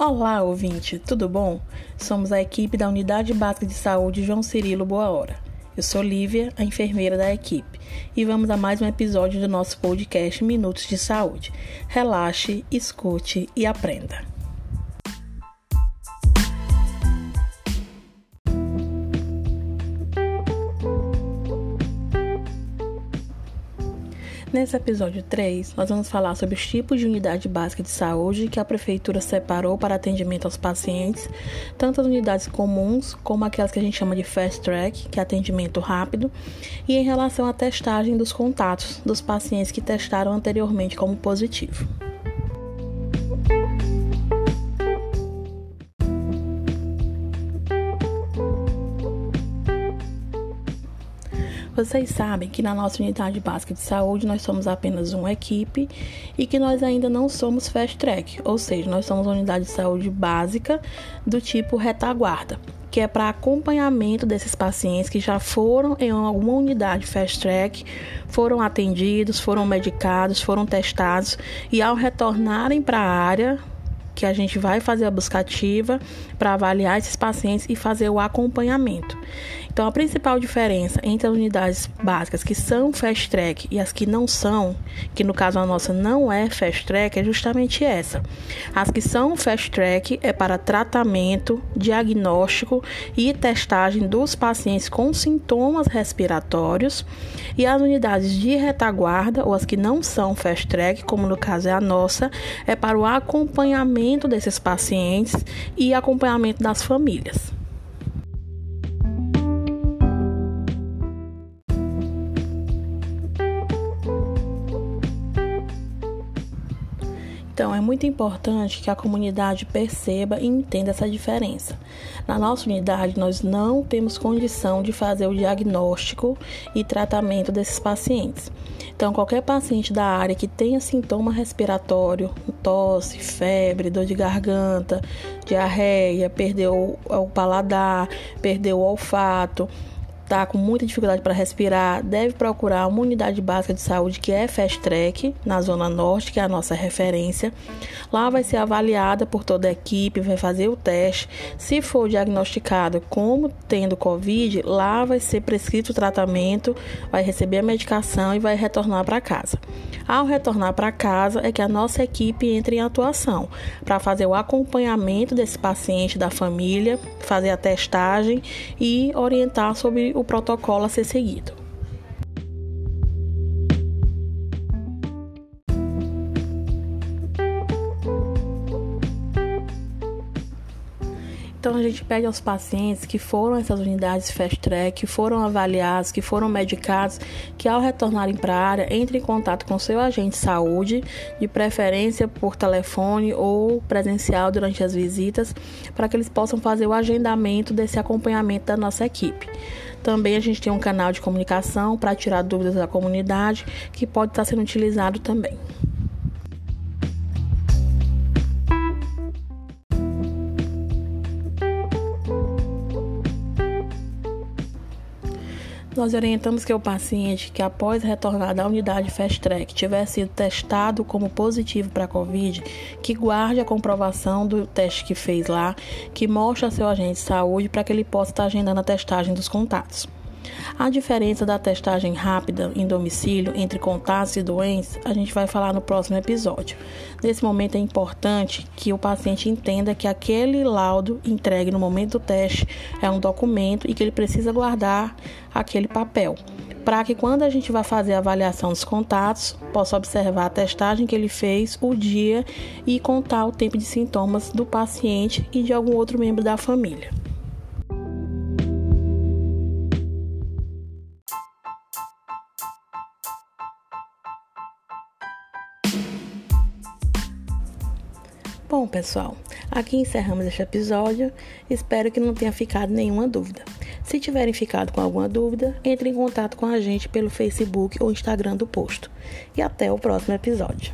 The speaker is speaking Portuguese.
Olá, ouvinte, tudo bom? Somos a equipe da Unidade Básica de Saúde João Cirilo Boa Hora. Eu sou Lívia, a enfermeira da equipe, e vamos a mais um episódio do nosso podcast Minutos de Saúde. Relaxe, escute e aprenda. Nesse episódio 3, nós vamos falar sobre os tipos de unidade básica de saúde que a Prefeitura separou para atendimento aos pacientes, tanto as unidades comuns como aquelas que a gente chama de fast track, que é atendimento rápido, e em relação à testagem dos contatos dos pacientes que testaram anteriormente como positivo. Vocês sabem que na nossa unidade básica de saúde nós somos apenas uma equipe e que nós ainda não somos fast track, ou seja, nós somos uma unidade de saúde básica do tipo retaguarda, que é para acompanhamento desses pacientes que já foram em alguma unidade fast track, foram atendidos, foram medicados, foram testados e ao retornarem para a área que a gente vai fazer a buscativa para avaliar esses pacientes e fazer o acompanhamento. Então, a principal diferença entre as unidades básicas que são fast track e as que não são, que no caso a nossa não é fast track, é justamente essa. As que são fast track é para tratamento, diagnóstico e testagem dos pacientes com sintomas respiratórios, e as unidades de retaguarda, ou as que não são fast track, como no caso é a nossa, é para o acompanhamento desses pacientes e acompanhamento das famílias. Então, é muito importante que a comunidade perceba e entenda essa diferença. Na nossa unidade, nós não temos condição de fazer o diagnóstico e tratamento desses pacientes. Então, qualquer paciente da área que tenha sintoma respiratório, tosse, febre, dor de garganta, diarreia, perdeu o paladar, perdeu o olfato, está com muita dificuldade para respirar, deve procurar uma unidade básica de saúde que é Fast Track, na Zona Norte, que é a nossa referência. Lá vai ser avaliada por toda a equipe, vai fazer o teste. Se for diagnosticado como tendo Covid, lá vai ser prescrito o tratamento, vai receber a medicação e vai retornar para casa. Ao retornar para casa, é que a nossa equipe entra em atuação para fazer o acompanhamento desse paciente, da família, fazer a testagem e orientar sobre o protocolo a ser seguido. Então a gente pede aos pacientes que foram essas unidades fast track, que foram avaliados, que foram medicados, que ao retornarem para a área, entrem em contato com seu agente de saúde, de preferência por telefone ou presencial durante as visitas, para que eles possam fazer o agendamento desse acompanhamento da nossa equipe. Também a gente tem um canal de comunicação para tirar dúvidas da comunidade, que pode estar sendo utilizado também. Nós orientamos que o paciente que após retornar da unidade Fast Track tiver sido testado como positivo para a Covid, que guarde a comprovação do teste que fez lá, que mostre a seu agente de saúde para que ele possa estar agendando a testagem dos contatos. A diferença da testagem rápida em domicílio entre contatos e doentes, a gente vai falar no próximo episódio. Nesse momento é importante que o paciente entenda que aquele laudo entregue no momento do teste é um documento e que ele precisa guardar aquele papel para que quando a gente vai fazer a avaliação dos contatos, possa observar a testagem que ele fez, o dia e contar o tempo de sintomas do paciente e de algum outro membro da família. Bom, pessoal, aqui encerramos este episódio. Espero que não tenha ficado nenhuma dúvida. Se tiverem ficado com alguma dúvida, entre em contato com a gente pelo Facebook ou Instagram do posto. E até o próximo episódio.